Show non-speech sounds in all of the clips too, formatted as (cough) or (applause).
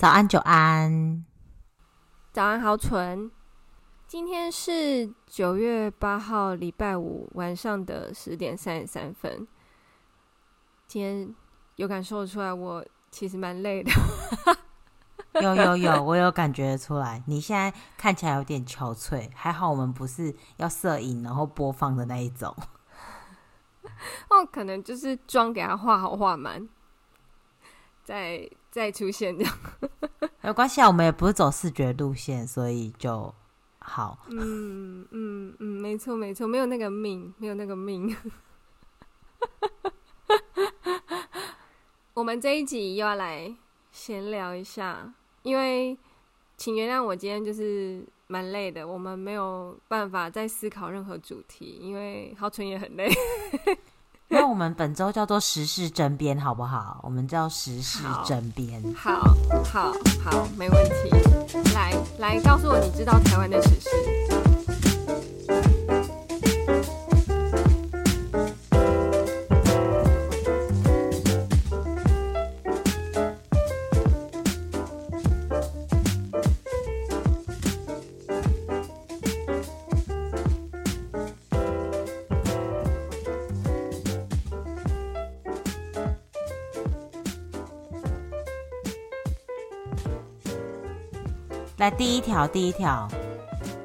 早安，久安。早安，好蠢。今天是九月八号，礼拜五晚上的十点三十三分。今天有感受出来，我其实蛮累的。(laughs) 有有有，我有感觉出来。你现在看起来有点憔悴，还好我们不是要摄影然后播放的那一种。(laughs) 哦，可能就是妆给他画好画满，再 (laughs) 再出现这样。(laughs) 没关系啊，我们也不是走视觉路线，所以就好。嗯嗯嗯，没错没错，没有那个命，没有那个命。(laughs) 我们这一集又要来闲聊一下，因为请原谅我今天就是蛮累的，我们没有办法再思考任何主题，因为好蠢也很累。(laughs) 那我们本周叫做时事争编，好不好？我们叫时事争编。好，好，好，好，没问题。来，来，告诉我，你知道台湾的时事。来，第一条，第一条，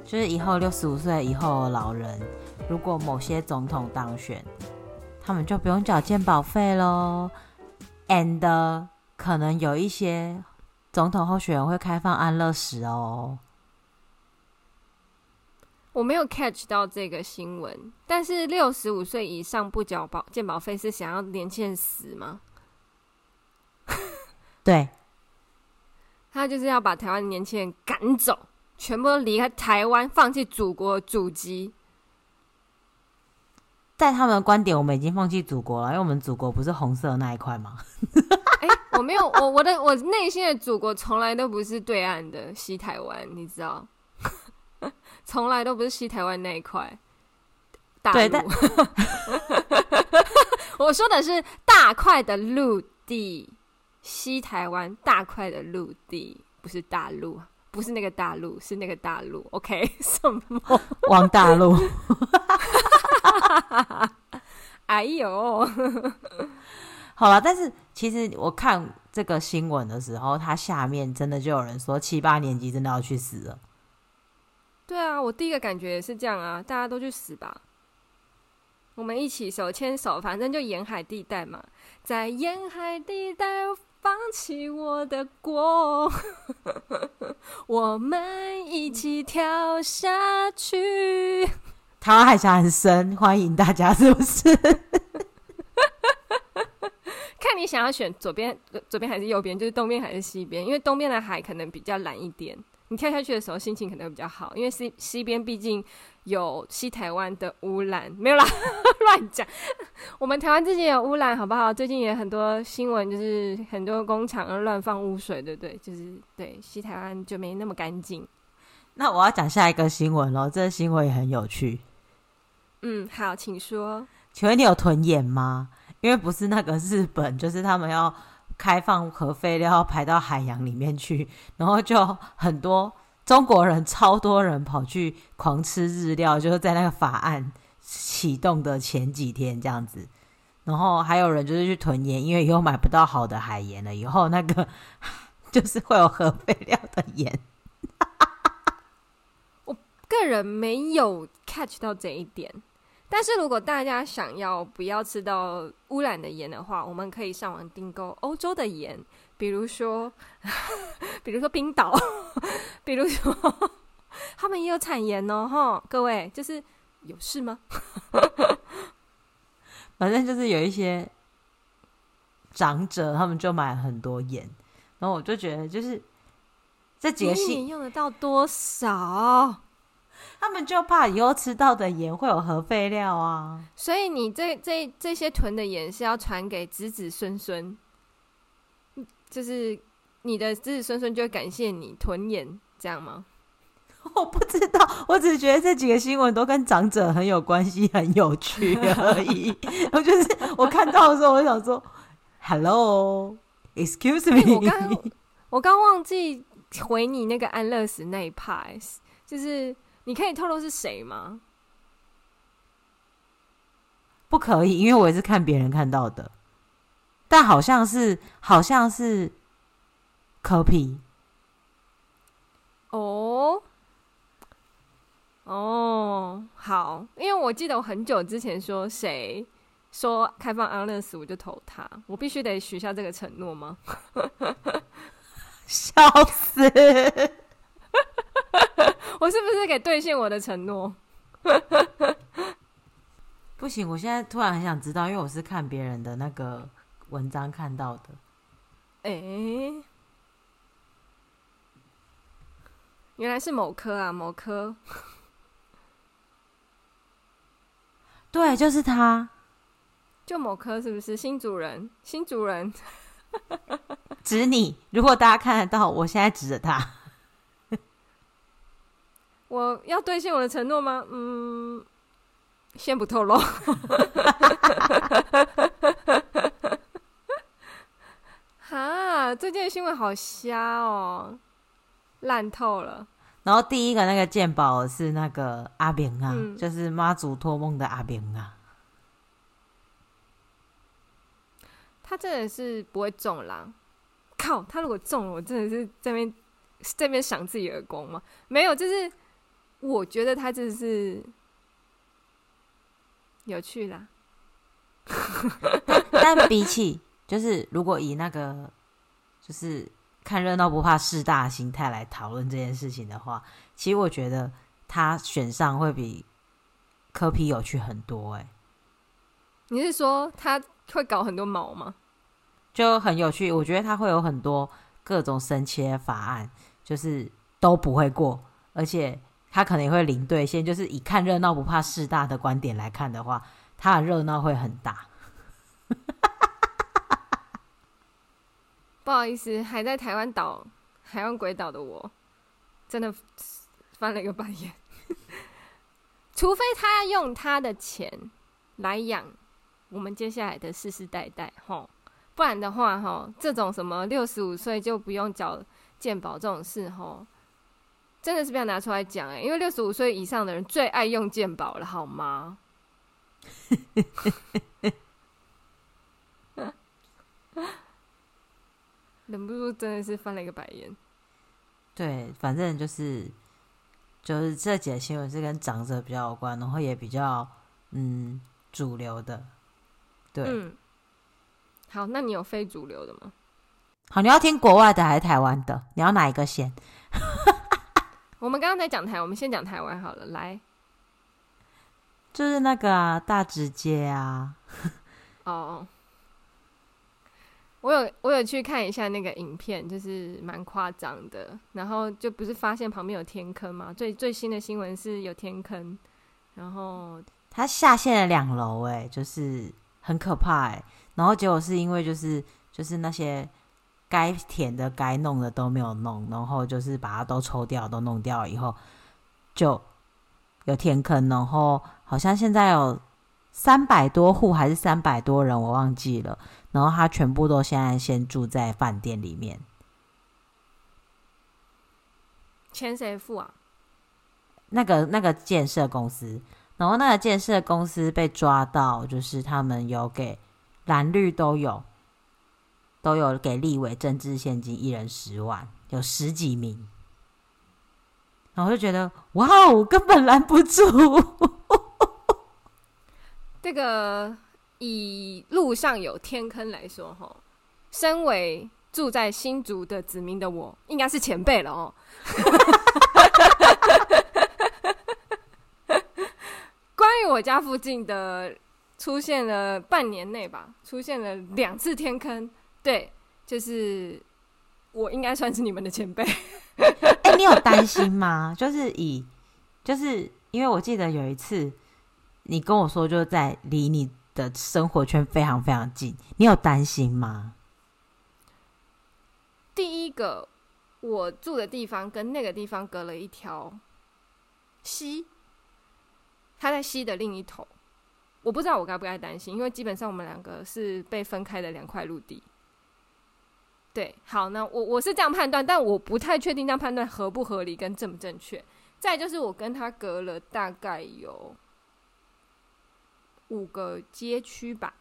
就是以后六十五岁以后的老人，如果某些总统当选，他们就不用缴健保费喽。And 可能有一些总统候选人会开放安乐死哦。我没有 catch 到这个新闻，但是六十五岁以上不缴保健保费是想要年轻人死吗？对。他就是要把台湾年轻人赶走，全部都离开台湾，放弃祖国的祖籍。在他们的观点，我们已经放弃祖国了，因为我们祖国不是红色的那一块吗？(laughs) 哎、欸，我没有，我我的我内心的祖国从来都不是对岸的西台湾，你知道，(laughs) 从来都不是西台湾那一块大陆。(laughs) 我说的是大块的陆地。西台湾大块的陆地，不是大陆，不是那个大陆，是那个大陆。OK，(laughs) 什么？王大陆？(laughs) 哎呦，(laughs) 好了，但是其实我看这个新闻的时候，它下面真的就有人说七八年级真的要去死了。对啊，我第一个感觉也是这样啊，大家都去死吧，我们一起手牵手，反正就沿海地带嘛，在沿海地带。放弃我的国，(laughs) 我们一起跳下去。台湾海峡很深，欢迎大家，是不是？(laughs) 看你想要选左边，左边还是右边，就是东边还是西边？因为东边的海可能比较蓝一点。你跳下去的时候心情可能会比较好，因为西西边毕竟有西台湾的污染，没有啦，乱讲。我们台湾自己有污染，好不好？最近也很多新闻，就是很多工厂乱放污水，对不对？就是对西台湾就没那么干净。那我要讲下一个新闻喽，这个新闻也很有趣。嗯，好，请说。请问你有囤盐吗？因为不是那个日本，就是他们要。开放核废料排到海洋里面去，然后就很多中国人，超多人跑去狂吃日料，(laughs) 就是在那个法案启动的前几天这样子。然后还有人就是去囤盐，因为以后买不到好的海盐了，以后那个 (laughs) 就是会有核废料的盐。(laughs) 我个人没有 catch 到这一点。但是如果大家想要不要吃到污染的盐的话，我们可以上网订购欧洲的盐，比如说，(laughs) 比如说冰岛，(laughs) 比如说他们也有产盐哦，哈，各位就是有事吗？(laughs) 反正就是有一些长者，他们就买很多盐，然后我就觉得就是这几个盐用得到多少？他们就怕以后吃到的盐会有核废料啊，所以你这这这些囤的盐是要传给子子孙孙，就是你的子子孙孙就会感谢你囤盐，这样吗？(laughs) 我不知道，我只是觉得这几个新闻都跟长者很有关系，很有趣而已。(laughs) 我就是我看到的时候，我想说，Hello，Excuse me。我刚刚我刚忘记回你那个安乐死那一趴，就是你可以透露是谁吗？不可以，因为我也是看别人看到的，但好像是好像是柯 P。哦哦，好，因为我记得我很久之前说谁说开放安乐死，我就投他，我必须得许下这个承诺吗？(laughs) 笑死！(laughs) 我是不是给兑现我的承诺？(laughs) 不行，我现在突然很想知道，因为我是看别人的那个文章看到的。哎、欸，原来是某科啊，某科。(laughs) 对，就是他，就某科是不是新主人？新主人。(laughs) 指你，如果大家看得到，我现在指着他。(laughs) 我要兑现我的承诺吗？嗯，先不透露。哈，最近的新闻好瞎哦，烂透了。然后第一个那个鉴宝是那个阿炳啊，嗯、就是妈祖托梦的阿炳啊。他真的是不会中啦。靠！他如果中了，我真的是在那边在那边赏自己耳光吗？没有，就是我觉得他真的是有趣啦。但比起就是如果以那个就是看热闹不怕事大的心态来讨论这件事情的话，其实我觉得他选上会比科皮有趣很多，欸。哎，你是说他会搞很多毛吗？就很有趣，我觉得他会有很多各种神奇的法案，就是都不会过，而且他可能也会零兑现。就是以看热闹不怕事大的观点来看的话，他的热闹会很大。不好意思，还在台湾岛、台湾鬼岛的我，真的翻了一个白眼。(laughs) 除非他要用他的钱来养我们接下来的世世代代，吼。不然的话，哈，这种什么六十五岁就不用缴健保这种事，哈，真的是不要拿出来讲哎，因为六十五岁以上的人最爱用健保了，好吗？(laughs) 忍不住真的是翻了一个白眼。对，反正就是就是这几个新闻是跟长者比较有关，然后也比较嗯主流的，对。嗯好，那你有非主流的吗？好，你要听国外的还是台湾的？你要哪一个先？(laughs) 我们刚刚在讲台，我们先讲台湾好了。来，就是那个啊，大直街啊。(laughs) 哦，我有我有去看一下那个影片，就是蛮夸张的。然后就不是发现旁边有天坑吗？最最新的新闻是有天坑，然后他下陷了两楼，哎，就是很可怕，哎。然后结果是因为就是就是那些该填的该弄的都没有弄，然后就是把它都抽掉都弄掉以后，就有天坑，然后好像现在有三百多户还是三百多人我忘记了，然后他全部都现在先住在饭店里面。钱谁付啊？那个那个建设公司，然后那个建设公司被抓到，就是他们有给。蓝绿都有，都有给立委政治献金，一人十万，有十几名，然后我就觉得哇哦，根本拦不住。(laughs) 这个以路上有天坑来说，哈，身为住在新竹的子民的我，应该是前辈了哦。(laughs) 关于我家附近的。出现了半年内吧，出现了两次天坑。对，就是我应该算是你们的前辈。(laughs) 哎、你有担心吗？就是以，就是因为我记得有一次你跟我说，就在离你的生活圈非常非常近，你有担心吗？第一个，我住的地方跟那个地方隔了一条溪，它在溪的另一头。我不知道我该不该担心，因为基本上我们两个是被分开的两块陆地。对，好，那我我是这样判断，但我不太确定这样判断合不合理跟正不正确。再就是我跟他隔了大概有五个街区吧，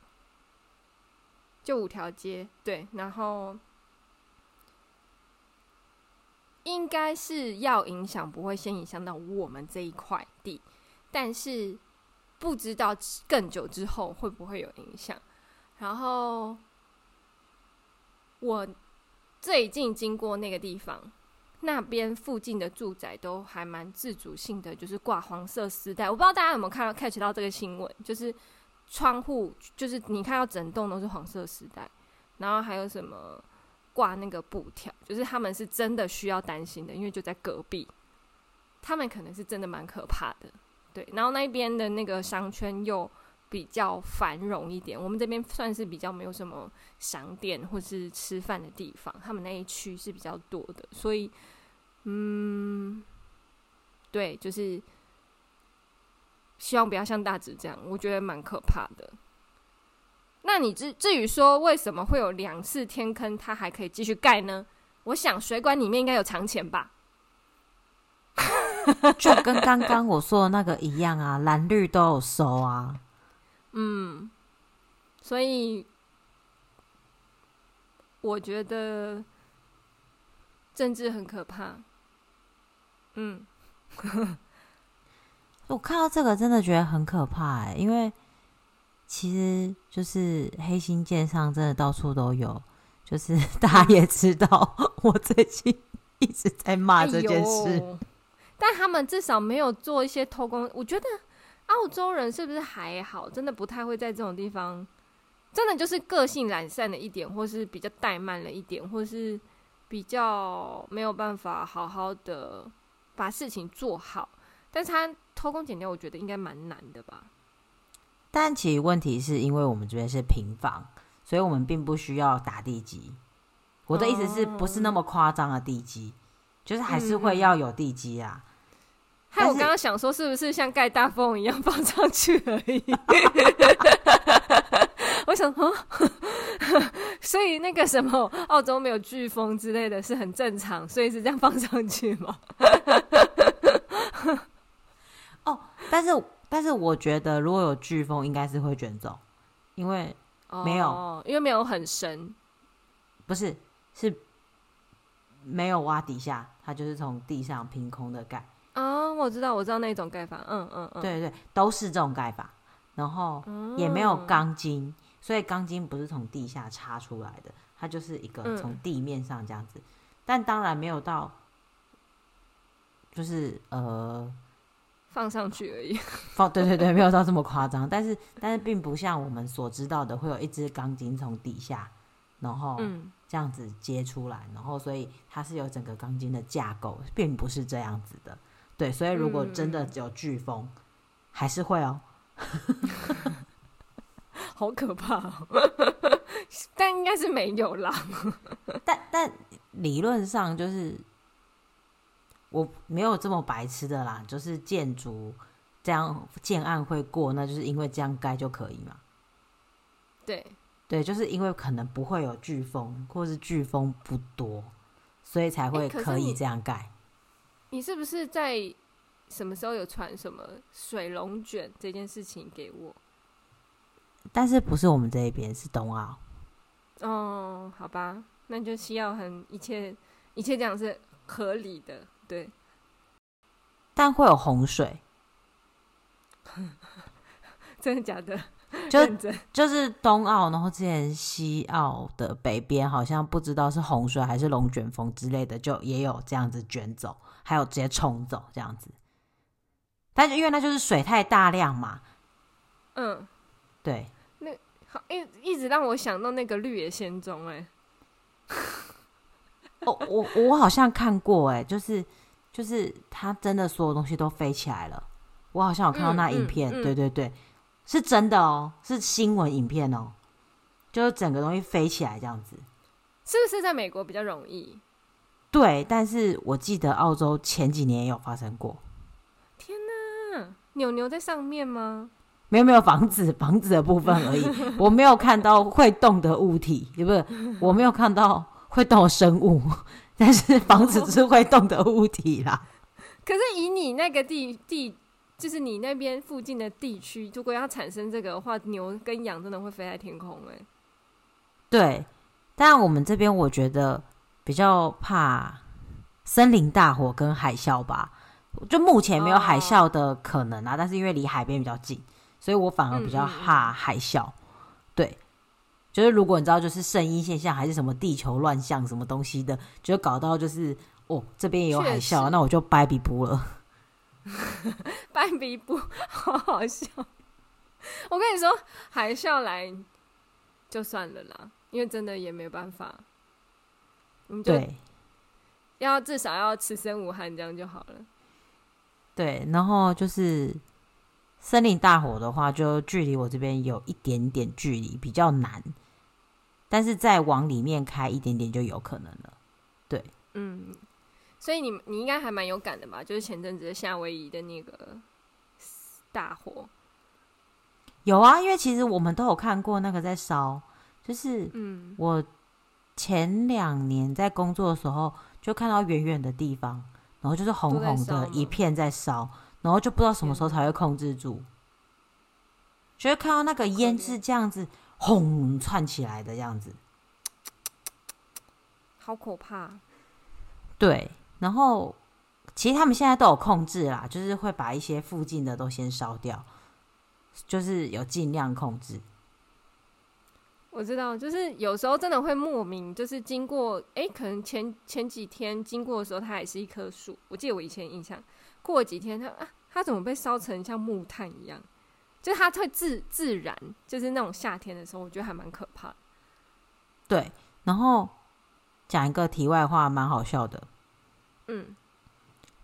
就五条街，对，然后。应该是要影响，不会先影响到我们这一块地，但是不知道更久之后会不会有影响。然后我最近经过那个地方，那边附近的住宅都还蛮自主性的，就是挂黄色丝带。我不知道大家有没有看到 catch 到这个新闻，就是窗户，就是你看到整栋都是黄色丝带，然后还有什么？挂那个布条，就是他们是真的需要担心的，因为就在隔壁，他们可能是真的蛮可怕的，对。然后那边的那个商圈又比较繁荣一点，我们这边算是比较没有什么商店或是吃饭的地方，他们那一区是比较多的，所以，嗯，对，就是希望不要像大直这样，我觉得蛮可怕的。那你至至于说为什么会有两次天坑，它还可以继续盖呢？我想水管里面应该有藏钱吧，(laughs) 就跟刚刚我说的那个一样啊，蓝绿都有收啊。嗯，所以我觉得政治很可怕。嗯，(laughs) 我看到这个真的觉得很可怕哎、欸，因为。其实就是黑心建商真的到处都有，就是 (laughs) 大家也知道，我最近一直在骂这件事。但他们至少没有做一些偷工。我觉得澳洲人是不是还好？真的不太会在这种地方，真的就是个性懒散了一点，或是比较怠慢了一点，或是比较没有办法好好的把事情做好。但是他偷工减料，我觉得应该蛮难的吧。但其实问题是因为我们这边是平房，所以我们并不需要打地基。我的意思是不是那么夸张的地基，哦，就是还是会要有地基啊。害我刚刚想说，是不是像盖大风一样放上去而已？(laughs) (laughs) 我想说，(laughs) 所以那个什么澳洲没有飓风之类的是很正常，所以是这样放上去吗？(laughs) 哦，但是。但是我觉得，如果有飓风，应该是会卷走，因为没有，哦、因为没有很深，不是，是没有挖底下，它就是从地上凭空的盖。哦，我知道，我知道那种盖法，嗯嗯嗯，对对，都是这种盖法，然后也没有钢筋，嗯、所以钢筋不是从地下插出来的，它就是一个从地面上这样子，嗯、但当然没有到，就是呃。放上去而已，(laughs) 放对对对，没有到这么夸张，但是但是并不像我们所知道的，会有一支钢筋从底下，然后这样子接出来，然后所以它是有整个钢筋的架构，并不是这样子的。对，所以如果真的有飓风，嗯、还是会哦，(laughs) 好可怕哦，但应该是没有啦，(laughs) 但但理论上就是。我没有这么白痴的啦，就是建筑这样建案会过，那就是因为这样盖就可以嘛。对对，就是因为可能不会有飓风，或是飓风不多，所以才会可以这样盖。欸，你是不是在什么时候有传什么水龙卷这件事情给我？但是不是我们这一边，是冬奥。哦，好吧，那就需要很一切一切这样是合理的。对，但会有洪水，(laughs) 真的假的？就就是东澳，然后之前西澳的北边好像不知道是洪水还是龙卷风之类的，就也有这样子卷走，还有直接冲走这样子。但是因为那就是水太大量嘛，嗯，对，那好一一直让我想到那个绿野仙踪哎。(laughs) 哦，我我好像看过，哎，就是就是他真的所有东西都飞起来了，我好像有看到那影片，嗯嗯嗯、对对对，是真的哦，是新闻影片哦，就是整个东西飞起来这样子，是不是在美国比较容易？对，但是我记得澳洲前几年也有发生过。天哪，牛牛在上面吗？没有没有房子房子的部分而已，(laughs) 我没有看到会动的物体，也不是，我没有看到。会动的生物，(laughs) 但是房子只是会动的物体啦。可是以你那个地地，就是你那边附近的地区，如果要产生这个的话，牛跟羊真的会飞在天空哎。对，但我们这边我觉得比较怕森林大火跟海啸吧。就目前没有海啸的可能啊，oh. 但是因为离海边比较近，所以我反而比较怕海啸。对，就是如果你知道，就是圣婴现象还是什么地球乱象什么东西的，就搞到就是哦这边也有海啸，那我就掰比不了。(laughs) 掰比不，(laughs) 好好笑。我跟你说，海啸来就算了啦，因为真的也没办法。对，要至少要此生无憾，这样就好了。对，然后就是森林大火的话，就距离我这边有一点点距离，比较难。但是再往里面开一点点就有可能了。对，嗯，所以你你应该还蛮有感的吧？就是前阵子夏威夷的那个大火，有啊，因为其实我们都有看过那个在烧，就是嗯，我前两年在工作的时候就看到远远的地方。然后就是红红的一片在烧，然后就不知道什么时候才会控制住，就会看到那个烟是这样子轰窜起来的样子，好可怕。对，然后其实他们现在都有控制啦，就是会把一些附近的都先烧掉，就是有尽量控制。我知道，就是有时候真的会莫名，就是经过，哎、欸，可能前前几天经过的时候，它也是一棵树。我记得我以前印象，过几天他，啊，他怎么被烧成像木炭一样？就是它会自自燃，就是那种夏天的时候，我觉得还蛮可怕的。对，然后讲一个题外话，蛮好笑的。嗯，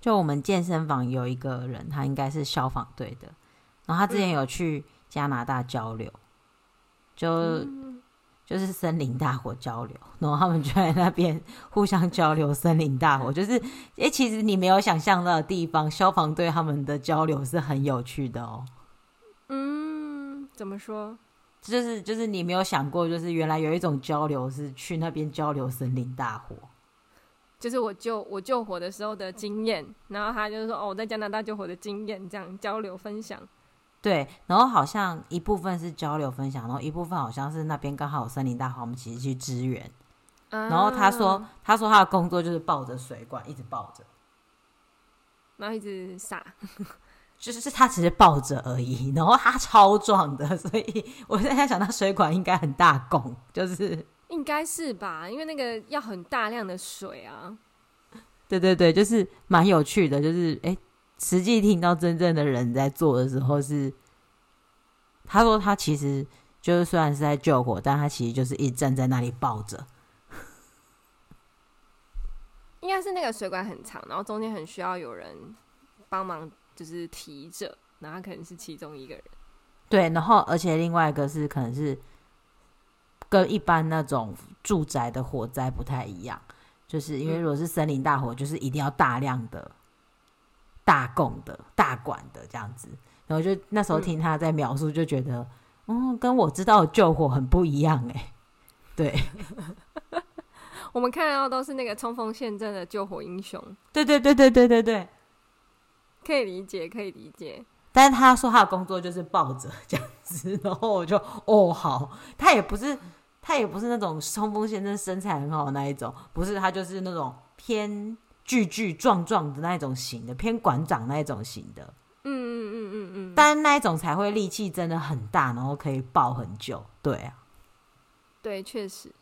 就我们健身房有一个人，他应该是消防队的，然后他之前有去加拿大交流，就。嗯就是森林大火交流，然后他们就在那边互相交流森林大火。就是，诶、欸，其实你没有想象到的地方，消防队他们的交流是很有趣的哦。嗯，怎么说？就是就是你没有想过，就是原来有一种交流是去那边交流森林大火。就是我救我救火的时候的经验，然后他就是说，哦，我在加拿大救火的经验，这样交流分享。对，然后好像一部分是交流分享，然后一部分好像是那边刚好有森林大火，我们其实去支援。啊、然后他说，他说他的工作就是抱着水管一直抱着，然后一直撒，(laughs) 就是他只是抱着而已。然后他超壮的，所以我现在想到水管应该很大功，就是应该是吧，因为那个要很大量的水啊。对对对，就是蛮有趣的，就是哎。诶实际听到真正的人在做的时候是，是他说他其实就是虽然是在救火，但他其实就是一直站在那里抱着。(laughs) 应该是那个水管很长，然后中间很需要有人帮忙，就是提着，然后他可能是其中一个人。对，然后而且另外一个是可能是跟一般那种住宅的火灾不太一样，就是因为如果是森林大火，就是一定要大量的。大供的大管的这样子，然后就那时候听他在描述，就觉得，嗯，嗯，跟我知道的救火很不一样哎。(laughs) 对，(laughs) 我们看到都是那个冲锋陷阵的救火英雄。对对对对对对对，可以理解，可以理解。但是他说他的工作就是抱着这样子，然后我就哦好，他也不是他也不是那种冲锋陷阵身材很好的那一种，不是他就是那种偏。巨巨壮壮的那种型的，偏馆长那一种型的，嗯嗯嗯嗯嗯，但那一种才会力气真的很大，然后可以抱很久。对啊，对，确实。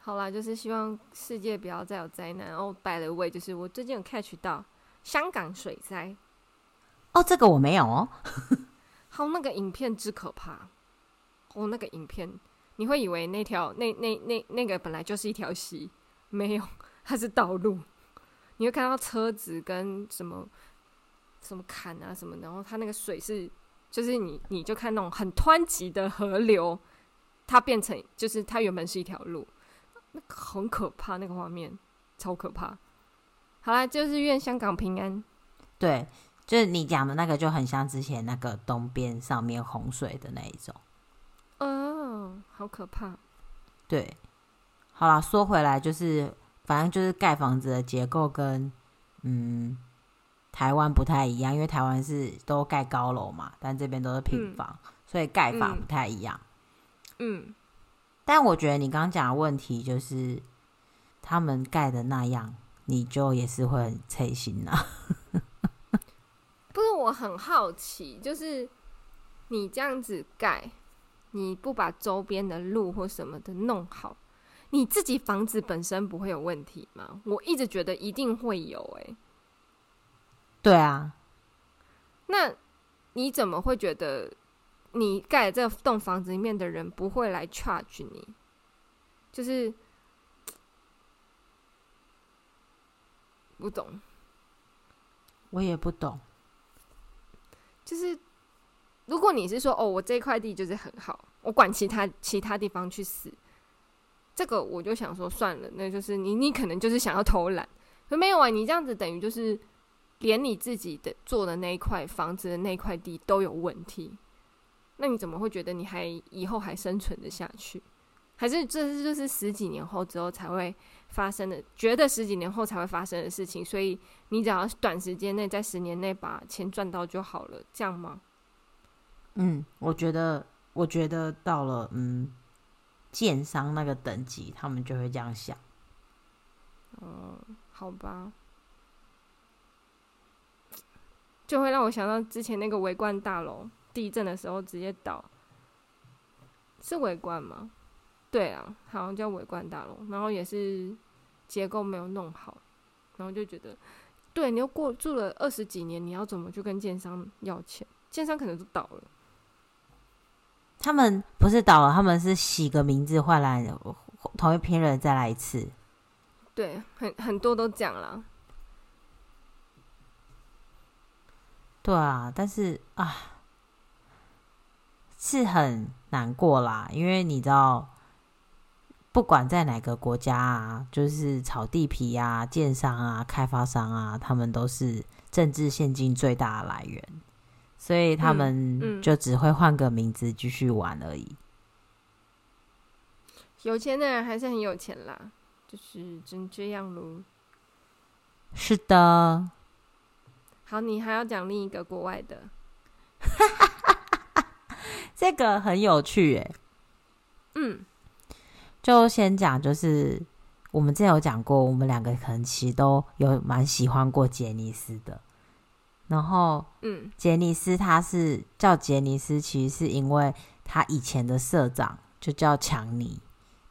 好啦，就是希望世界不要再有灾难。然后，by the way，就是我最近有 catch 到香港水灾。哦，这个我没有哦。(laughs) 好，那个影片之可怕。哦，那个影片，你会以为那条那那那那个本来就是一条溪，没有，它是道路。你会看到车子跟什么什么坎啊什么，然后它那个水是，就是你你就看那种很湍急的河流，它变成就是它原本是一条路，那个很可怕，那个画面超可怕。好啦，就是愿香港平安。对，就是你讲的那个就很像之前那个东边上面洪水的那一种。哦，好可怕。对，好啦，说回来就是，反正就是盖房子的结构跟嗯台湾不太一样，因为台湾是都盖高楼嘛，但这边都是平房，嗯、所以盖法不太一样。嗯，嗯但我觉得你刚刚讲的问题就是，他们盖的那样，你就也是会很刺心呐。(laughs) 不是，我很好奇，就是你这样子盖，你不把周边的路或什么的弄好。你自己房子本身不会有问题吗？我一直觉得一定会有、欸，哎，对啊，那你怎么会觉得你盖这栋房子里面的人不会来 charge 你？就是不懂，我也不懂。就是如果你是说哦，我这块地就是很好，我管其他其他地方去死。这个我就想说算了，那就是你，你可能就是想要偷懒，可没有啊？你这样子等于就是连你自己的做的那一块房子的那块地都有问题，那你怎么会觉得你还以后还生存得下去？还是这是就是十几年后之后才会发生的？觉得十几年后才会发生的事情，所以你只要短时间内在十年内把钱赚到就好了，这样吗？嗯，我觉得，我觉得到了，嗯。建商那个等级，他们就会这样想。嗯，好吧，就会让我想到之前那个维冠大楼地震的时候直接倒，是维冠吗？对啊，好像叫维冠大楼，然后也是结构没有弄好，然后就觉得，对，你又过住了二十几年，你要怎么去跟建商要钱？建商可能都倒了。他们不是倒了，他们是洗个名字换来同一批人再来一次。对，很很多都讲了。对啊，但是啊，是很难过啦，因为你知道，不管在哪个国家啊，就是炒地皮啊、建商啊、开发商啊，他们都是政治现金最大的来源。所以他们就只会换个名字继续玩而已。有钱的人还是很有钱啦，就是真这样喽。是的。好，你还要讲另一个国外的。(laughs) 这个很有趣诶。嗯，就先讲，就是我们之前有讲过，我们两个可能其实都有蛮喜欢过杰尼斯的。然后，嗯，杰尼斯他是叫杰尼斯，其实是因为他以前的社长就叫强尼，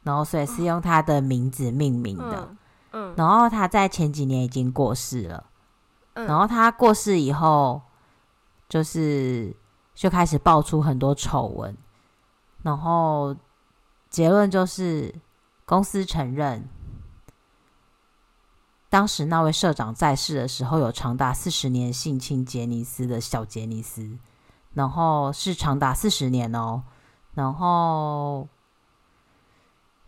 然后所以是用他的名字命名的。嗯，然后他在前几年已经过世了，然后他过世以后，就是就开始爆出很多丑闻，然后结论就是公司承认。当时那位社长在世的时候，有长达四十年性侵杰尼斯的小杰尼斯，然后是长达四十年哦，然后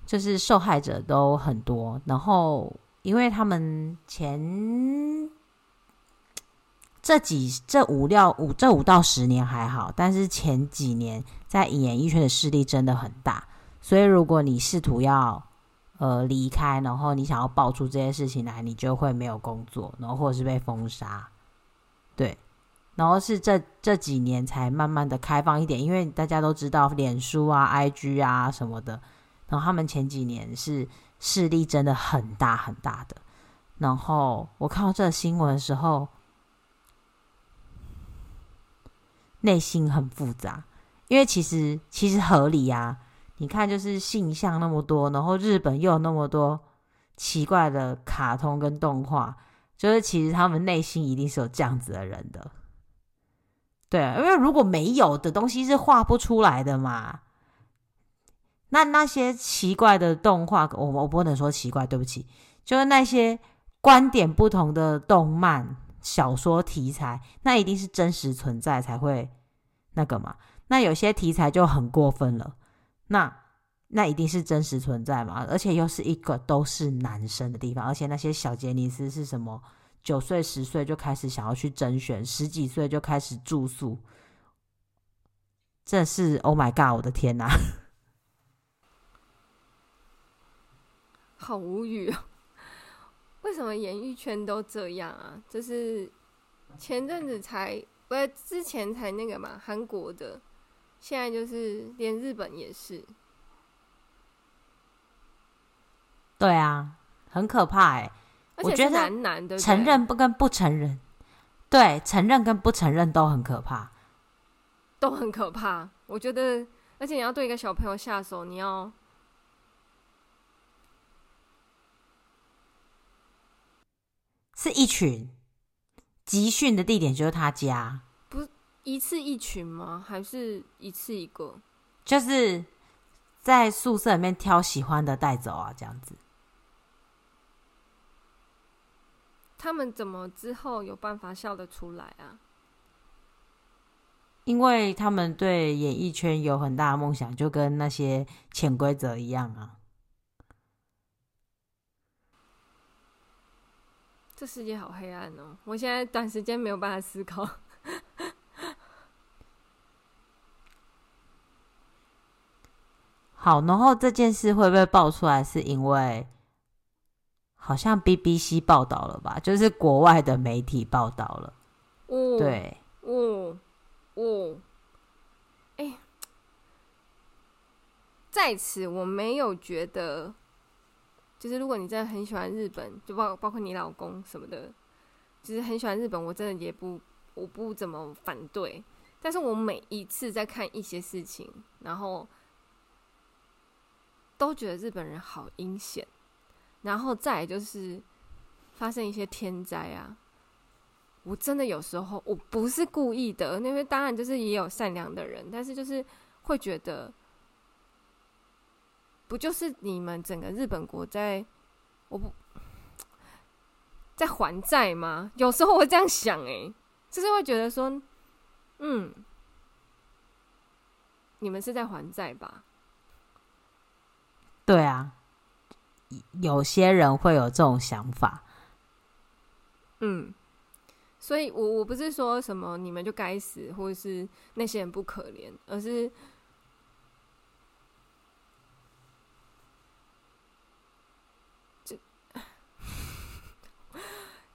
就是受害者都很多，然后因为他们前这几这五六五这五到十年还好，但是前几年在演艺圈的势力真的很大，所以如果你试图要。呃，离开，然后你想要爆出这些事情来，你就会没有工作，然后或者是被封杀，对，然后是这这几年才慢慢的开放一点，因为大家都知道脸书啊、IG 啊什么的，然后他们前几年是势力真的很大很大的，然后我看到这个新闻的时候，内心很复杂，因为其实其实合理呀、你看，就是性向那么多，然后日本又有那么多奇怪的卡通跟动画，就是其实他们内心一定是有这样子的人的，对，因为如果没有的东西是画不出来的嘛。那那些奇怪的动画，我我不能说奇怪，对不起，就是那些观点不同的动漫、小说题材，那一定是真实存在才会那个嘛。那有些题材就很过分了。那那一定是真实存在嘛？而且又是一个都是男生的地方，而且那些小杰尼斯是什么？九岁、十岁就开始想要去甄选，十几岁就开始住宿，这是 Oh my God！我的天哪！(laughs) 好无语哦！为什么演艺圈都这样啊？就是前阵子才，不是之前才那个嘛，韩国的，现在就是连日本也是。对啊，很可怕哎、欸！我觉得承认不跟不承认，对，承认跟不承认都很可怕，都很可怕。我觉得，而且你要对一个小朋友下手，你要是一群集训的地点就是他家，一次一群吗？还是一次一个？就是在宿舍里面挑喜欢的带走啊，这样子。他们怎么之后有办法笑得出来啊？因为他们对演艺圈有很大的梦想，就跟那些潜规则一样啊。这世界好黑暗哦！我现在短时间没有办法思考。好，然后这件事会不会爆出来？是因为？好像 BBC 报道了吧，就是国外的媒体报道了。哦，对，哦，哦，哎，在此我没有觉得，就是如果你真的很喜欢日本，就包包括你老公什么的，就是很喜欢日本，我真的也不，我不怎么反对。但是我每一次在看一些事情，然后都觉得日本人好阴险。然后再就是发生一些天灾啊！我真的有时候我不是故意的，因为当然就是也有善良的人，但是就是会觉得，不就是你们整个日本国在我不在还债吗？有时候我这样想，诶，就是会觉得说，嗯，你们是在还债吧？对啊。有些人会有这种想法，嗯，所以我我不是说什么你们就该死，或者是那些人不可怜，而是这 (laughs)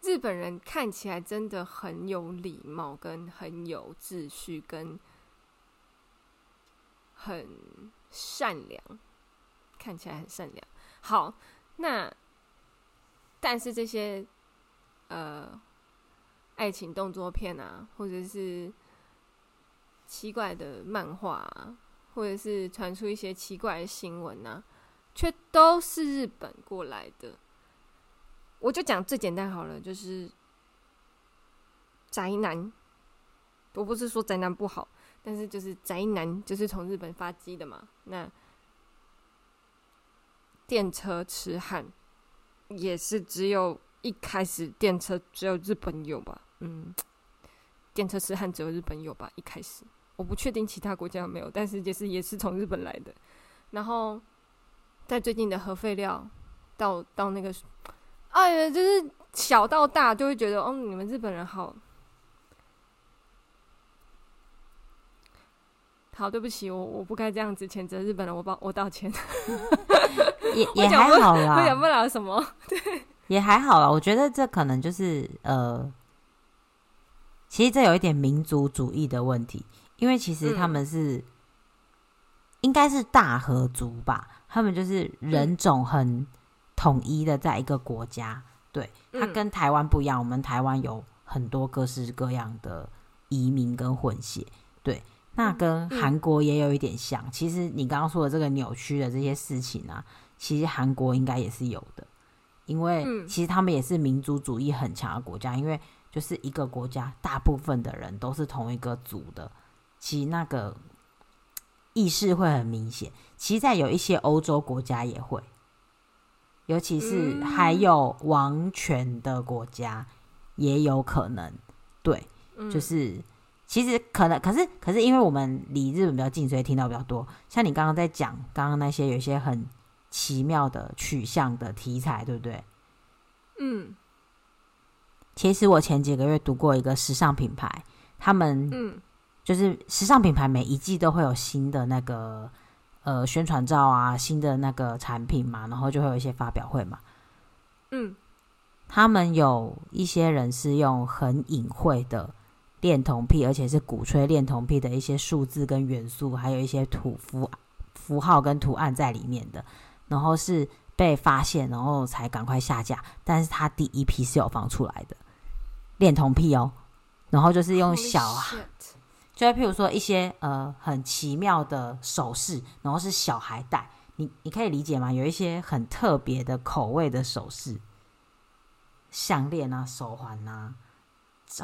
日本人看起来真的很有礼貌，跟很有秩序，跟很善良，看起来很善良。好，那但是这些呃爱情动作片啊，或者是奇怪的漫画啊，或者是传出一些奇怪的新闻啊，却都是日本过来的。我就讲最简单好了，就是宅男。我不是说宅男不好，但是就是宅男就是从日本发迹的嘛。那电车痴汉也是只有一开始电车只有日本有吧？嗯，电车痴汉只有日本有吧？一开始我不确定其他国家有没有，但是也是也是从日本来的。然后在最近的核废料到到那个，哎呀，就是小到大就会觉得，哦，你们日本人好。好，对不起，我我不该这样子谴责日本人，我抱我道歉。(laughs) 也也还好啦，我讲不了什么。(laughs) 对，也还好啦。我觉得这可能就是呃，其实这有一点民族主义的问题，因为其实他们是、嗯、应该是大和族吧，他们就是人种很统一的，在一个国家。对，它跟台湾不一样，我们台湾有很多各式各样的移民跟混血。对。那跟韩国也有一点像，嗯、其实你刚刚说的这个扭曲的这些事情啊，其实韩国应该也是有的，因为其实他们也是民族主义很强的国家，因为就是一个国家大部分的人都是同一个族的，其实那个意识会很明显。其实，在有一些欧洲国家也会，尤其是还有王权的国家也有可能，对，就是。其实可能，可是可是，因为我们离日本比较近，所以听到比较多。像你刚刚在讲，刚刚那些有一些很奇妙的取向的题材，对不对？嗯。其实我前几个月读过一个时尚品牌，他们嗯，就是时尚品牌每一季都会有新的那个呃宣传照啊，新的那个产品嘛，然后就会有一些发表会嘛。嗯，他们有一些人是用很隐晦的恋童癖，而且是鼓吹恋童癖的一些数字跟元素，还有一些图符符号跟图案在里面的，然后是被发现，然后才赶快下架。但是他第一批是有放出来的恋童癖哦，然后就是用小孩，就譬如说一些呃很奇妙的首饰，然后是小孩戴。你你可以理解吗？有一些很特别的口味的首饰、项链啊、手环啊，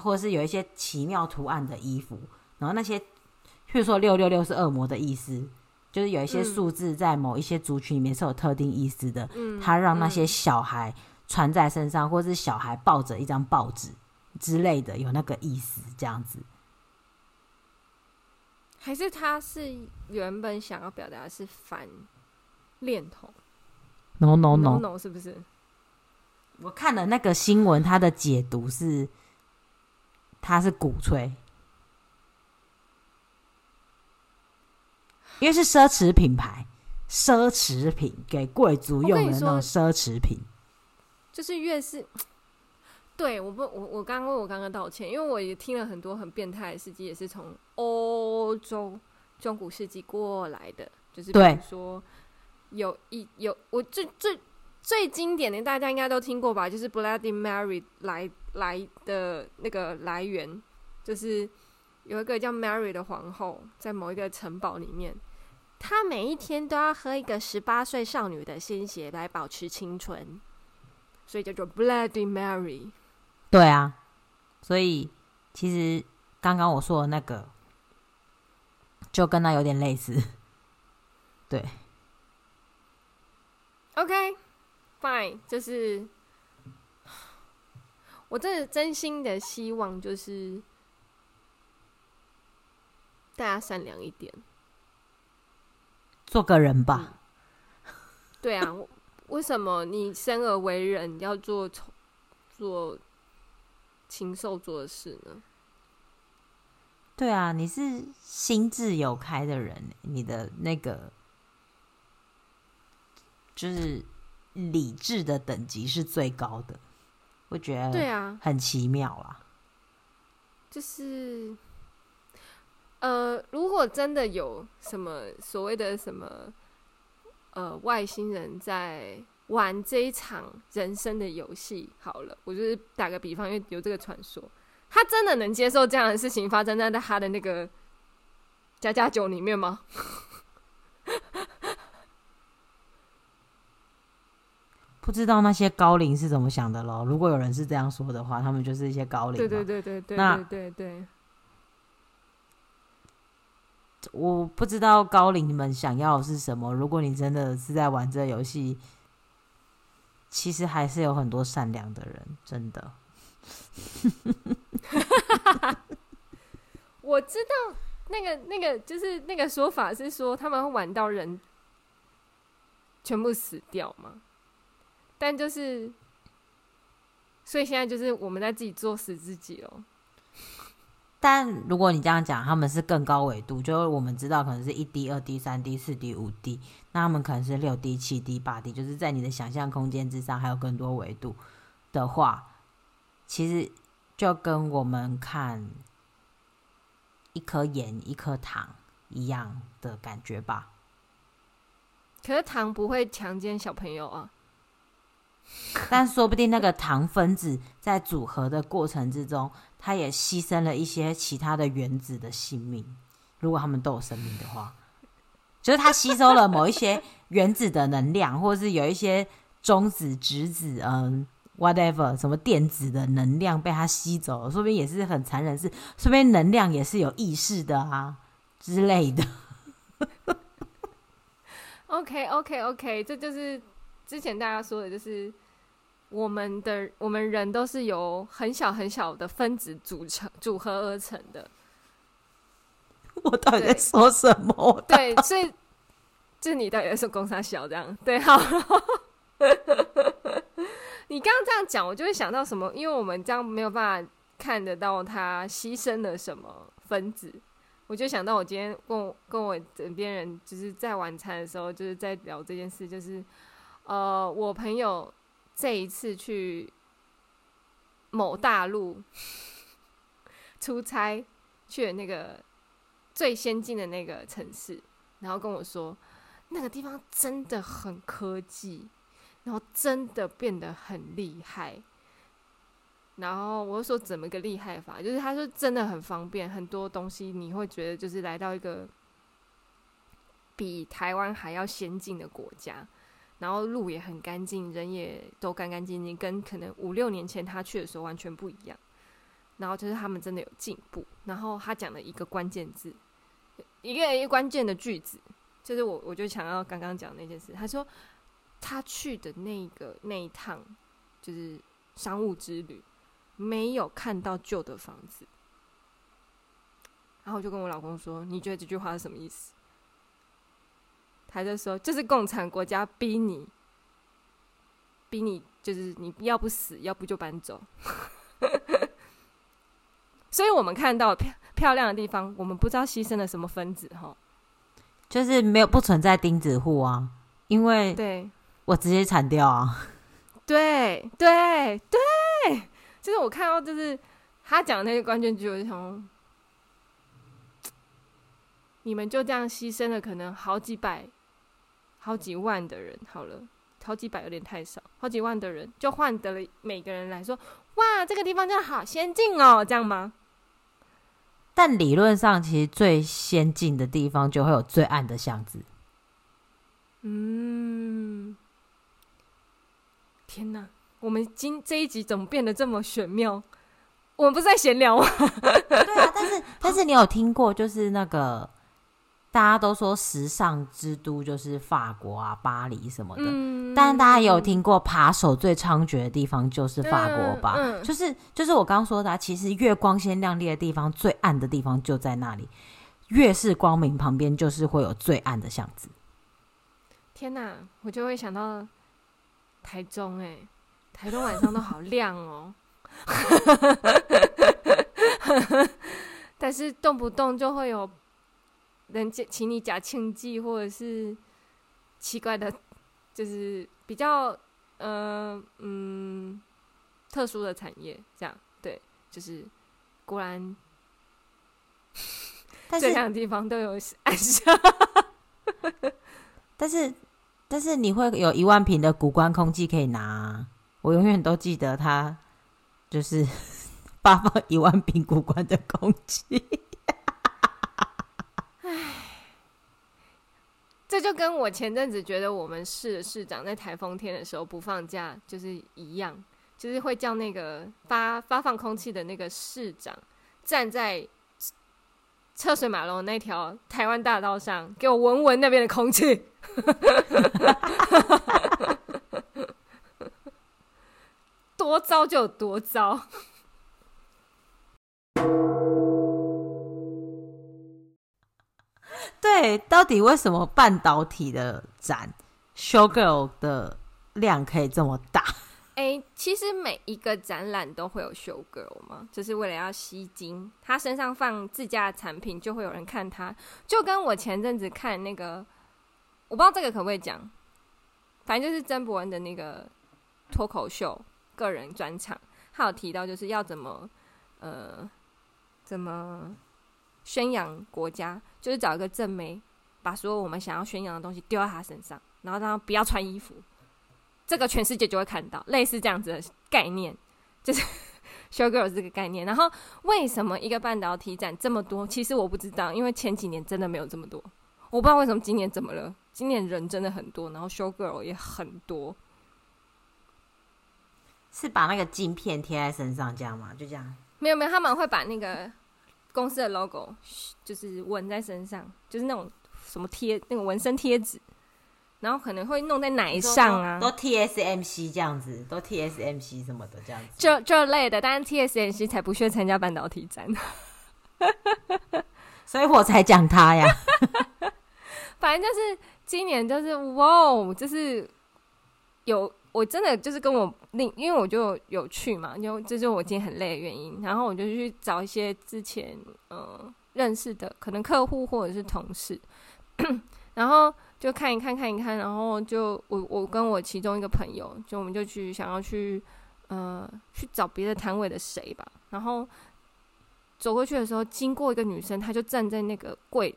或者是有一些奇妙图案的衣服。然后那些，譬如说六六六是恶魔的意思，就是有一些数字在某一些族群里面是有特定意思的。嗯，他让那些小孩穿在身上，或者是小孩抱着一张报纸之类的，有那个意思，这样子。还是他是原本想要表达的是反？恋童，no no no no 是不是？我看了那个新闻，他的解读是，他是鼓吹，因为是奢侈品牌，奢侈品给贵族用的那种奢侈品，就是越是，(tsk) 对，我不，我我刚刚我刚刚道歉，因为我也听了很多很变态的司机，也是从欧洲中古世纪过来的，就是比如说。有一有我最最最经典的，大家应该都听过吧？就是 Bloody Mary 来来的那个来源，就是有一个叫 Mary 的皇后，在某一个城堡里面，她每一天都要喝一个十八岁少女的鲜血来保持清纯，所以叫做 Bloody Mary。对啊，所以其实刚刚我说的那个，就跟他有点类似，对。OK，Fine，就是 (sighs) 我真的真心的希望，就是大家善良一点，做个人吧。嗯、对啊，(laughs) 为什么你生而为人要做做禽兽做的事呢？对啊，你是心智有开的人，你的那个。就是理智的等级是最高的，我觉得对啊，很奇妙啊。就是，呃，如果真的有什么所谓的什么呃外星人在玩这一场人生的游戏，好了，我就是打个比方，因为有这个传说，他真的能接受这样的事情发生在他的那个家家酒里面吗？(laughs) 不知道那些高龄是怎么想的咯。如果有人是这样说的话，他们就是一些高龄。对对对对对，对对。我不知道高灵们想要的是什么。如果你真的是在玩这个游戏，其实还是有很多善良的人，真的。(laughs) 我知道那个那个就是那个说法是说他们会玩到人全部死掉吗？但就是，所以现在就是我们在自己作死自己哦。但如果你这样讲，他们是更高维度，就是我们知道可能是一 D、二 D、三 D、四 D、五 D，那他们可能是六 D、七 D、八 D，就是在你的想象空间之上还有更多维度的话，其实就跟我们看一颗盐、一颗糖一样的感觉吧。可是糖不会强奸小朋友啊。但说不定那个糖分子在组合的过程之中，它也牺牲了一些其他的原子的性命。如果他们都有生命的话，就是它吸收了某一些原子的能量，或是有一些中子、质子，嗯，whatever，什么电子的能量被它吸走，说不定也是很残忍，是说不定能量也是有意识的啊之类的。OK，OK，OK，这就是。之前大家说的就是，我们的我们人都是由很小很小的分子组成组合而成的。(laughs) 我到底在说什么？对，所以就你到底在说公三小这样？(laughs) 对，好。(laughs) 你刚刚这样讲，我就会想到什么？因为我们这样没有办法看得到他牺牲了什么分子，我就想到我今天跟我跟我枕边人就是在晚餐的时候，就是在聊这件事，就是呃，我朋友这一次去某大陆出差，去了那个最先进的那个城市，然后跟我说，那个地方真的很科技，然后真的变得很厉害。然后我说怎么个厉害法，就是他说真的很方便，很多东西你会觉得就是来到一个比台湾还要先进的国家，然后路也很干净，人也都干干净净，跟可能五六年前他去的时候完全不一样。然后就是他们真的有进步。然后他讲了一个关键字，一个一个关键的句子，就是我我就想要刚刚讲那件事。他说他去的那个那一趟就是商务之旅。没有看到旧的房子，然后我就跟我老公说：“你觉得这句话是什么意思？”他就说：“这是共产国家逼你，逼你，就是你要不死，要不就搬走。(laughs) ”所以，我们看到漂漂亮的地方，我们不知道牺牲了什么分子，哈，就是没有不存在钉子户啊，因为对我直接铲掉啊，(laughs) 对对对。就是我看到，就是他讲的那个关键句，我就想说，你们就这样牺牲了可能好几百、好几万的人，好了，好几百有点太少，好几万的人就换得了每个人来说，哇，这个地方真的好先进哦，这样吗？但理论上，其实最先进的地方就会有最暗的巷子。嗯，天哪！我们今这一集怎么变得这么玄妙？我们不是在闲聊吗？对啊，但是但是你有听过，就是那个大家都说时尚之都就是法国啊，巴黎什么的。嗯，但大家也有听过扒手最猖獗的地方就是法国吧？嗯，就是就是我刚刚说的啊，其实越光鲜亮丽的地方，最暗的地方就在那里。越是光明旁边，就是会有最暗的巷子。天哪，我就会想到台中哎、欸。台中晚上都好亮哦，(laughs) 但是动不动就会有人请你假庆忌，或者是奇怪的，(laughs) 就是比较嗯、呃、嗯特殊的产业，这样对，就是果然，(laughs) 但是这两个地方都有暗杀，(laughs) 但是但是你会有一万瓶的古关空气可以拿啊。我永远都记得他，就是发放一万瓶古关的空气。唉，这就跟我前阵子觉得我们市的市长在台风天的时候不放假，就是一样，就是会叫那个发发放空气的那个市长站在车水马龙那条台湾大道上，给我闻闻那边的空气。(laughs) 多糟就有多糟。对，到底为什么半导体的展 show girl 的量可以这么大？哎、其实每一个展览都会有 show girl 嘛，就是为了要吸睛。他身上放自家的产品，就会有人看他。就跟我前阵子看那个，我不知道这个可不可以讲，反正就是曾博恩的那个脱口秀。个人专场，他有提到就是要怎么，呃，怎么宣扬国家，就是找一个正妹，把所有我们想要宣扬的东西丢在他身上，然后让他不要穿衣服，这个全世界就会看到，类似这样子的概念，就是 (laughs) show girl 这个概念。然后为什么一个半导体展这么多？其实我不知道，因为前几年真的没有这么多，我不知道为什么今年怎么了，今年人真的很多，然后 show girl 也很多。是把那个镜片贴在身上这样吗？就这样？没有没有，他们会把那个公司的 logo 就是纹在身上，就是那种什么贴那个纹身贴纸，然后可能会弄在奶上啊，都 TSMC 这样子，都 TSMC 什么的这样子，就就类的。但是 TSMC 才不屑参加半导体展，(laughs) 所以我才讲他呀。(laughs) 反正就是今年就是哇，就是有。我真的就是跟我另，因为我就有去嘛，就这就是我今天很累的原因。然后我就去找一些之前，呃，认识的，可能客户或者是同事，(clears throat) 然后就看一看看一看，然后就我我跟我其中一个朋友，就我们就去想要去呃去找别的摊位的谁吧，然后走过去的时候，经过一个女生，她就站在那个柜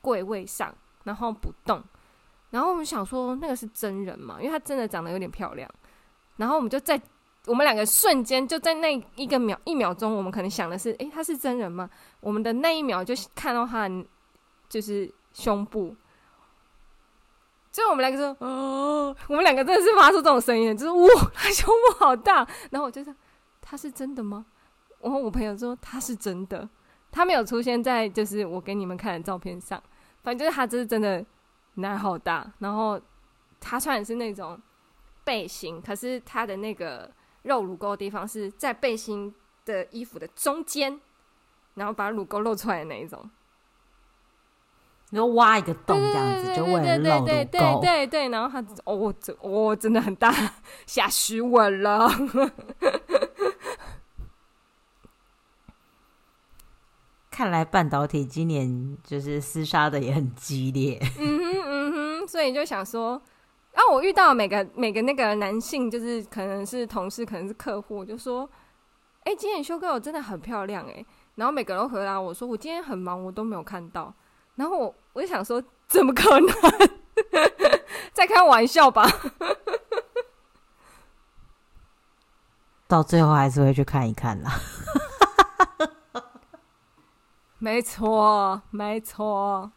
柜位上，然后不动，然后我们想说那个是真人嘛，因为他真的长得有点漂亮，然后我们就在。我们两个瞬间就在那一个秒一秒钟，我们可能想的是：诶，他是真人吗？我们的那一秒就看到他就是胸部，就我们两个说：哦，我们两个真的是发出这种声音，就是哇，他胸部好大。然后我就说：他是真的吗？然后我朋友说他是真的，他没有出现在就是我给你们看的照片上，反正就是他这是真的奶好大。然后他穿的是那种背心，可是他的那个。肉乳沟的地方是在背心的衣服的中间，然后把乳沟露出来的那一种。你说挖一个洞这样子，就为了露。对对对对对对，然后他哦，这哦真的很大，吓死我了。(laughs) 看来半导体今年就是厮杀的也很激烈。嗯所以就想说。然后我遇到每个每个那个男性，就是可能是同事，可能是客户，就说：“哎，今天修哥我真的很漂亮哎。”然后每个人都回答我说：“我今天很忙，我都没有看到。”然后我我就想说：“怎么可能？(laughs) 在开玩笑吧？”到最后还是会去看一看啦。(laughs) 没错，没错，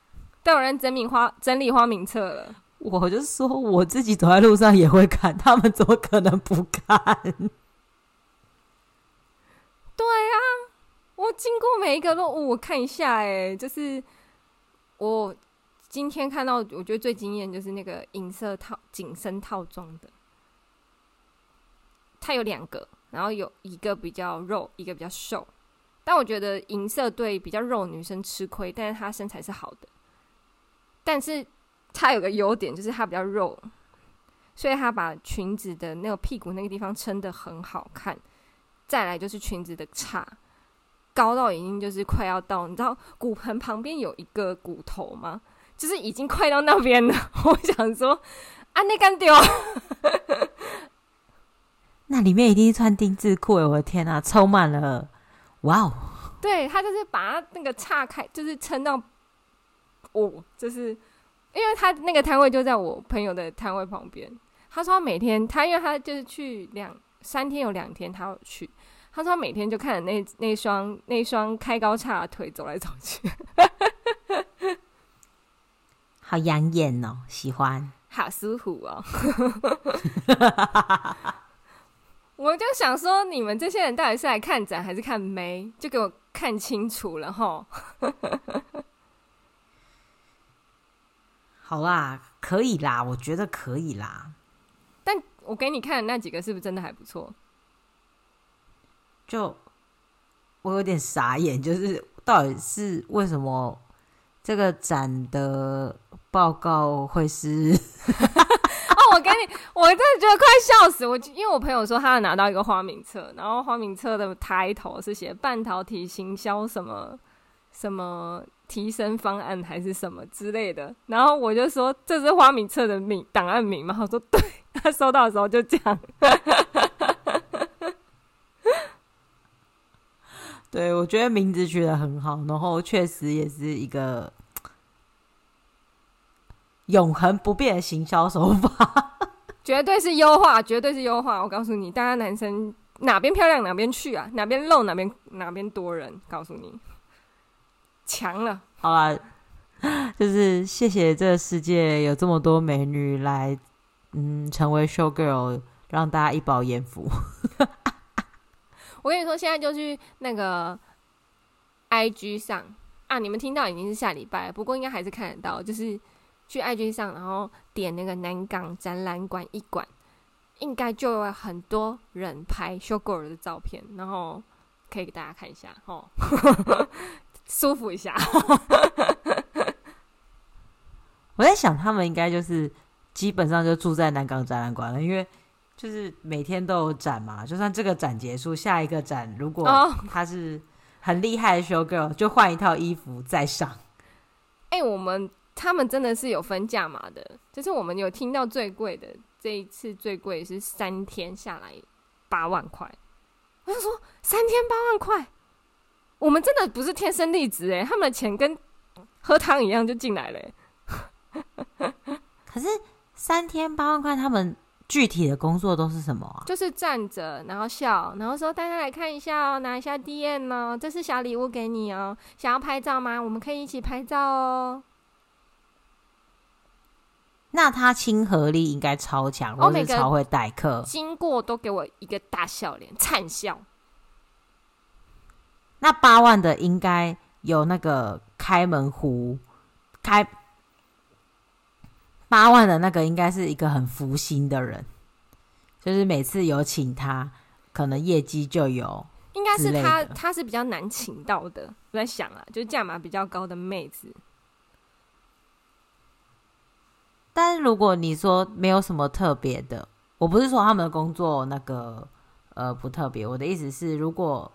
都有人整理花整理花名册了。我就说我自己走在路上也会看，他们怎么可能不看？对啊，我经过每一个都我看一下，哎，就是我今天看到，我觉得最惊艳就是那个银色套紧身套装的，它有两个，然后有一个比较肉，一个比较瘦，但我觉得银色对比较肉女生吃亏，但是她身材是好的，但是。它有个优点，就是它比较肉，所以它把裙子的那个屁股那个地方撑得很好看。再来就是裙子的叉，高到已经就是快要到，你知道骨盆旁边有一个骨头吗？就是已经快到那边了。(laughs) 我想说，啊，那干丢，那里面一定是穿丁字裤哎！我的天啊，充满了，哇哦！对，他就是把它那个叉开，就是撑到，哦，就是。因为他那个摊位就在我朋友的摊位旁边，他说他每天他因为他就是去两三天有两天他有去，他说他每天就看着那那双那双开高叉的腿走来走去，好养眼哦，喜欢，好舒服哦，(laughs) 我就想说你们这些人到底是来看展还是看妹？就给我看清楚了齁。好啦，可以啦，我觉得可以啦。但我给你看的那几个是不是真的还不错？就我有点傻眼，就是到底是为什么这个展的报告会是？(laughs) 哦，我给你，我真的觉得快笑死我，因为我朋友说他要拿到一个花名册，然后花名册的抬头是写半导体行销什么什么。提升方案还是什么之类的，然后我就说，这是花名册的名档案名嘛？我说对，他收到的时候就讲，(laughs) 对，我觉得名字取得很好，然后确实也是一个永恒不变的行销手法，(laughs) 绝对是优化，绝对是优化。我告诉你，大家男生哪边漂亮哪边去啊，哪边露哪边哪边多人，告诉你。强了，好啦，(laughs) 就是谢谢这个世界有这么多美女来，嗯，成为 show girl，让大家一饱眼福。(laughs) 我跟你说，现在就去那个 IG 上啊，你们听到已经是下礼拜，不过应该还是看得到，就是去 IG 上，然后点那个南港展览馆一馆，应该就有很多人拍 show girl 的照片，然后可以给大家看一下，哦。(laughs) 舒服一下，(laughs) 我在想，他们应该就是基本上就住在南港展览馆了，因为就是每天都有展嘛。就算这个展结束，下一个展如果他是很厉害的 show girl 就换一套衣服再上。哎、欸，我们他们真的是有分价码的，就是我们有听到最贵的，这一次最贵是三天下来八万块。我就说三天八万块，我们真的不是天生丽质哎，他们的钱跟喝汤一样就进来了。(laughs) 可是三天八万块，他们具体的工作都是什么啊？就是站着，然后笑，然后说大家来看一下哦，拿一下 DM 哦，这是小礼物给你哦。想要拍照吗？我们可以一起拍照哦。那他亲和力应该超强，或是超会待客，经过都给我一个大笑脸，灿笑。那八万的应该有那个开门壶，开八万的那个应该是一个很福星的人，就是每次有请他，可能业绩就有。应该是他，他是比较难请到的。我在想啊，就是价码比较高的妹子。但是如果你说没有什么特别的，我不是说他们的工作那个呃不特别，我的意思是如果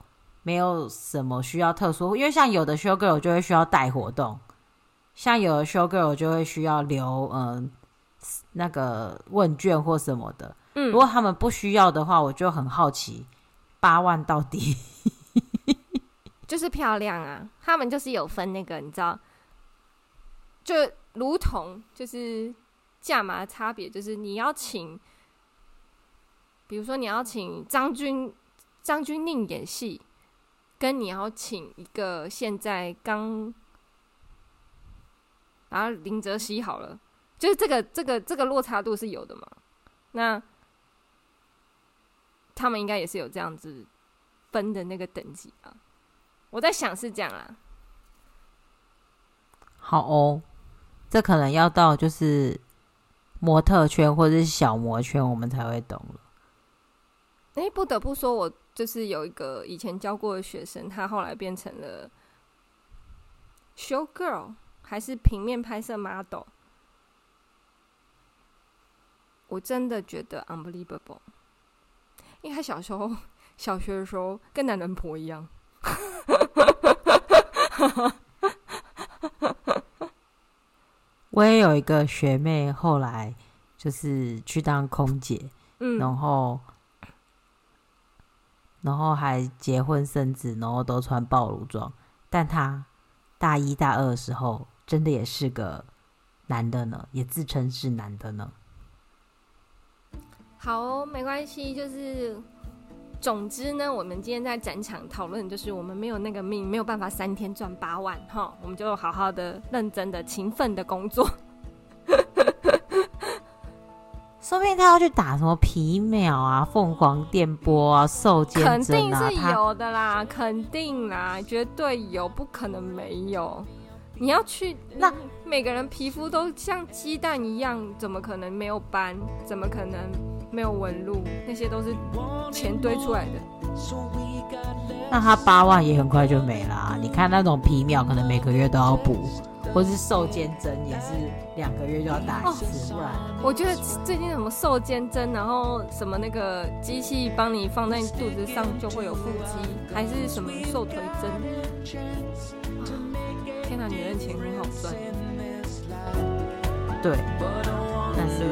没有什么需要特殊，因为像有的 show girl 就会需要带活动，像有的 show girl 就会需要留嗯、呃、那个问卷或什么的。嗯，如果他们不需要的话，我就很好奇八万到底 (laughs) 就是漂亮啊，他们就是有分那个你知道，就如同就是。价码的差别就是你要请，比如说你要请张君张君宁演戏，跟你要请一个现在刚啊林哲熙好了，就是这个这个这个落差度是有的嘛？那他们应该也是有这样子分的那个等级啊。我在想是这样啊。好哦，这可能要到就是。模特圈或者是小模圈，我们才会懂了。哎、欸，不得不说，我就是有一个以前教过的学生，他后来变成了 show girl，还是平面拍摄 model。我真的觉得 unbelievable，因为他小时候小学的时候跟男人婆一样。我也有一个学妹，后来就是去当空姐，嗯，然后，然后还结婚生子，然后都穿暴露装。但他大一大二的时候，真的也是个男的呢，也自称是男的呢。好，没关系，就是。总之呢，我们今天在展场讨论，就是我们没有那个命，没有办法三天赚八万哈，我们就好好的、认真的、勤奋的工作。说不定他要去打什么皮秒啊、凤凰电波啊、瘦肩针啊，肯定是有的啦，肯定啦，绝对有，不可能没有。你要去，那每个人皮肤都像鸡蛋一样，怎么可能没有斑？怎么可能？没有纹路，那些都是钱堆出来的。那他八万也很快就没了啊。你看那种皮秒，可能每个月都要补，或是瘦肩针也是两个月就要打一次。不然，我觉得最近什么瘦肩针，然后什么那个机器帮你放在你肚子上就会有腹肌，还是什么瘦腿针？天哪，女人钱很好赚。对，但是。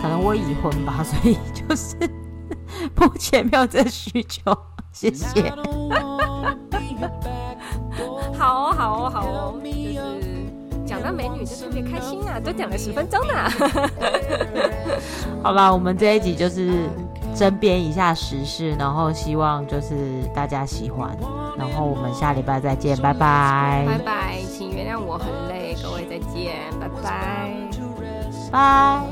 可能我已婚吧，(laughs) 所以就是 (laughs) 目前没有这个需求。谢谢。(laughs) 好哦，好哦，好哦，就是讲到美女就特别开心啊，都讲了十分钟呢。(laughs) 好吧，我们这一集就是争别一下时事，然后希望就是大家喜欢，然后我们下礼拜再见，拜拜。拜拜，请原谅我很累，各位再见，拜拜，拜。